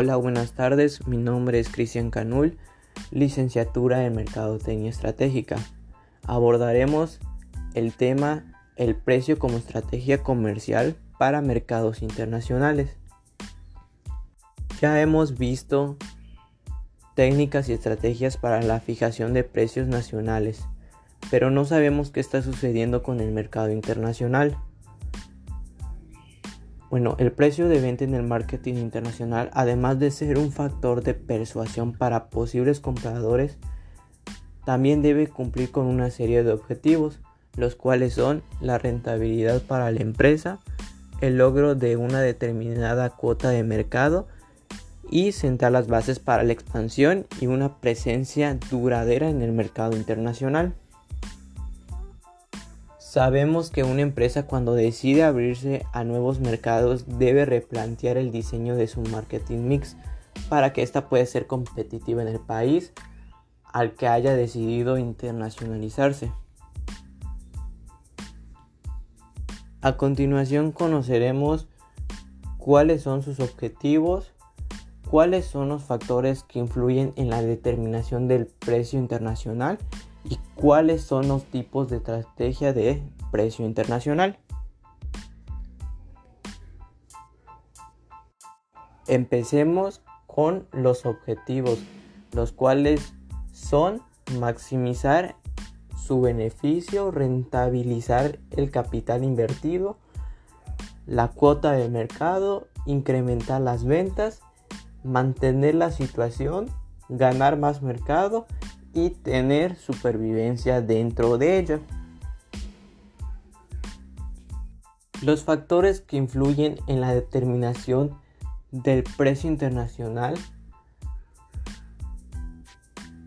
Hola, buenas tardes. Mi nombre es Cristian Canul, licenciatura en Mercadotecnia Estratégica. Abordaremos el tema el precio como estrategia comercial para mercados internacionales. Ya hemos visto técnicas y estrategias para la fijación de precios nacionales, pero no sabemos qué está sucediendo con el mercado internacional. Bueno, el precio de venta en el marketing internacional, además de ser un factor de persuasión para posibles compradores, también debe cumplir con una serie de objetivos, los cuales son la rentabilidad para la empresa, el logro de una determinada cuota de mercado y sentar las bases para la expansión y una presencia duradera en el mercado internacional. Sabemos que una empresa cuando decide abrirse a nuevos mercados debe replantear el diseño de su marketing mix para que ésta pueda ser competitiva en el país al que haya decidido internacionalizarse. A continuación conoceremos cuáles son sus objetivos, cuáles son los factores que influyen en la determinación del precio internacional y cuáles son los tipos de estrategia de precio internacional. Empecemos con los objetivos, los cuales son maximizar su beneficio, rentabilizar el capital invertido, la cuota de mercado, incrementar las ventas, mantener la situación, ganar más mercado y tener supervivencia dentro de ella. Los factores que influyen en la determinación del precio internacional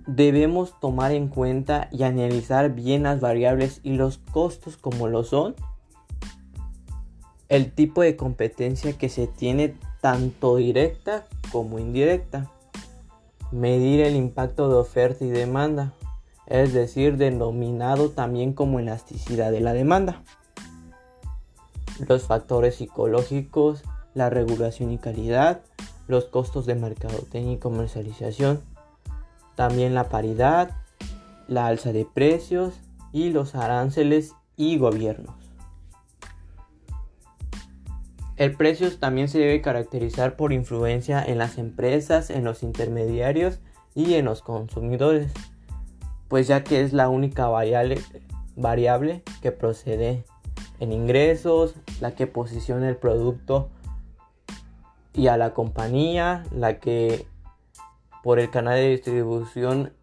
debemos tomar en cuenta y analizar bien las variables y los costos como lo son el tipo de competencia que se tiene tanto directa como indirecta medir el impacto de oferta y demanda, es decir, denominado también como elasticidad de la demanda. Los factores psicológicos, la regulación y calidad, los costos de mercadotecnia y comercialización, también la paridad, la alza de precios y los aranceles y gobiernos. El precio también se debe caracterizar por influencia en las empresas, en los intermediarios y en los consumidores, pues ya que es la única variable, que procede en ingresos, la que posiciona el producto y a la compañía, la que por el canal de distribución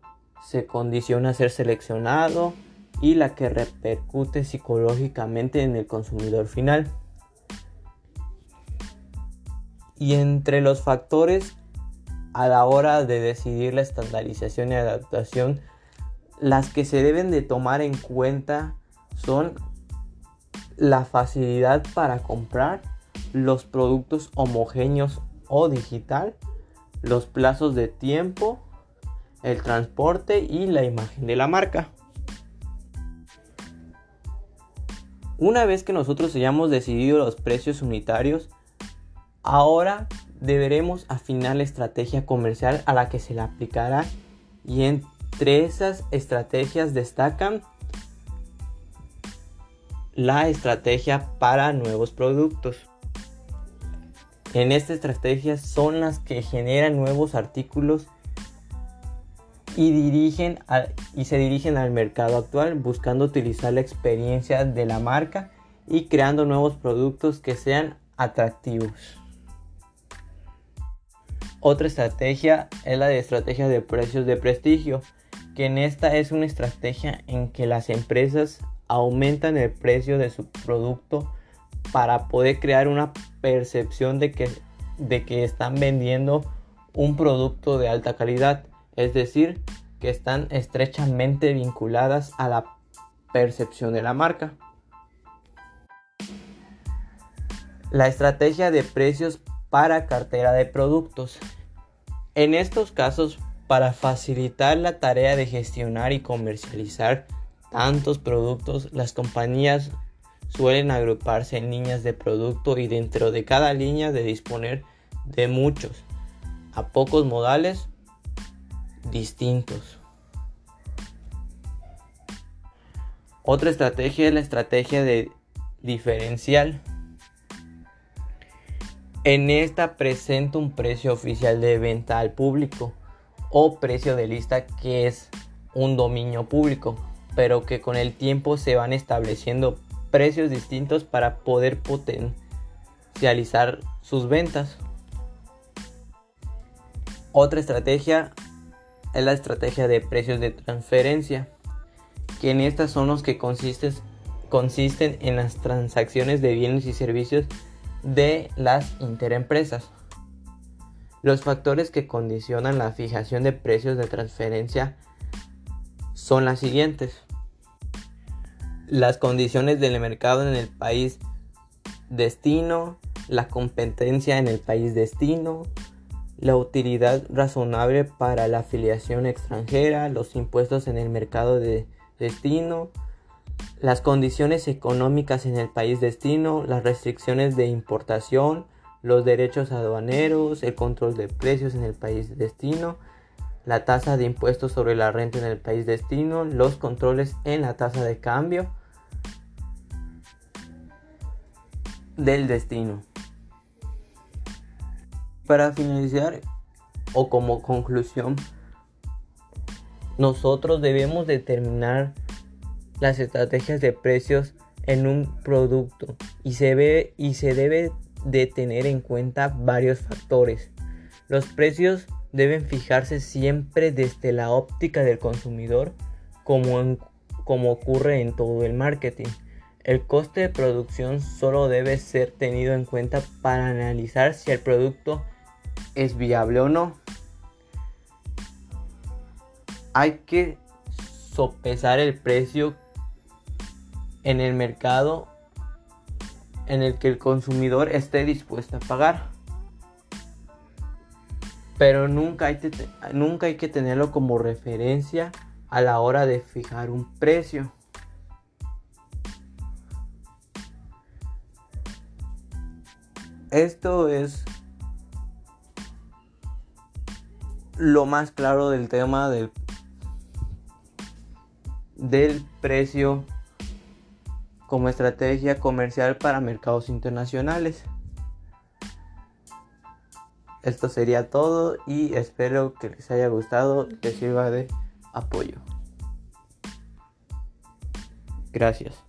se condiciona a ser seleccionado y la que repercute psicológicamente en el consumidor final. Y entre los factores a la hora de decidir la estandarización y adaptación, las que se deben de tomar en cuenta son la facilidad para comprar, los productos homogéneos o digital, los plazos de tiempo, el transporte y la imagen de la marca. Una vez que nosotros hayamos decidido los precios unitarios, Ahora deberemos afinar la estrategia comercial a la que se le aplicará y entre esas estrategias destacan la estrategia para nuevos productos. En esta estrategia son las que generan nuevos artículos y, dirigen y se dirigen al mercado actual buscando utilizar la experiencia de la marca y creando nuevos productos que sean atractivos. Otra estrategia es la de estrategia de precios de prestigio, que en esta es una estrategia en que las empresas aumentan el precio de su producto para poder crear una percepción de que, de que están vendiendo un producto de alta calidad, es decir, que están estrechamente vinculadas a la percepción de la marca. La estrategia de precios para cartera de productos. En estos casos, para facilitar la tarea de gestionar y comercializar tantos productos, las compañías suelen agruparse en líneas de producto y dentro de cada línea de disponer de muchos, a pocos modales distintos. Otra estrategia es la estrategia de diferencial. En esta presenta un precio oficial de venta al público o precio de lista que es un dominio público, pero que con el tiempo se van estableciendo precios distintos para poder potencializar sus ventas. Otra estrategia es la estrategia de precios de transferencia, que en estas son los que consisten, consisten en las transacciones de bienes y servicios de las interempresas. Los factores que condicionan la fijación de precios de transferencia son las siguientes. Las condiciones del mercado en el país destino, la competencia en el país destino, la utilidad razonable para la afiliación extranjera, los impuestos en el mercado de destino, las condiciones económicas en el país destino, las restricciones de importación, los derechos aduaneros, el control de precios en el país destino, la tasa de impuestos sobre la renta en el país destino, los controles en la tasa de cambio del destino. Para finalizar o como conclusión, nosotros debemos determinar las estrategias de precios en un producto y se, ve, y se debe de tener en cuenta varios factores. Los precios deben fijarse siempre desde la óptica del consumidor como, como ocurre en todo el marketing. El coste de producción solo debe ser tenido en cuenta para analizar si el producto es viable o no. Hay que sopesar el precio en el mercado en el que el consumidor esté dispuesto a pagar. Pero nunca hay, nunca hay que tenerlo como referencia a la hora de fijar un precio. Esto es lo más claro del tema del, del precio como estrategia comercial para mercados internacionales. Esto sería todo y espero que les haya gustado, que sirva de apoyo. Gracias.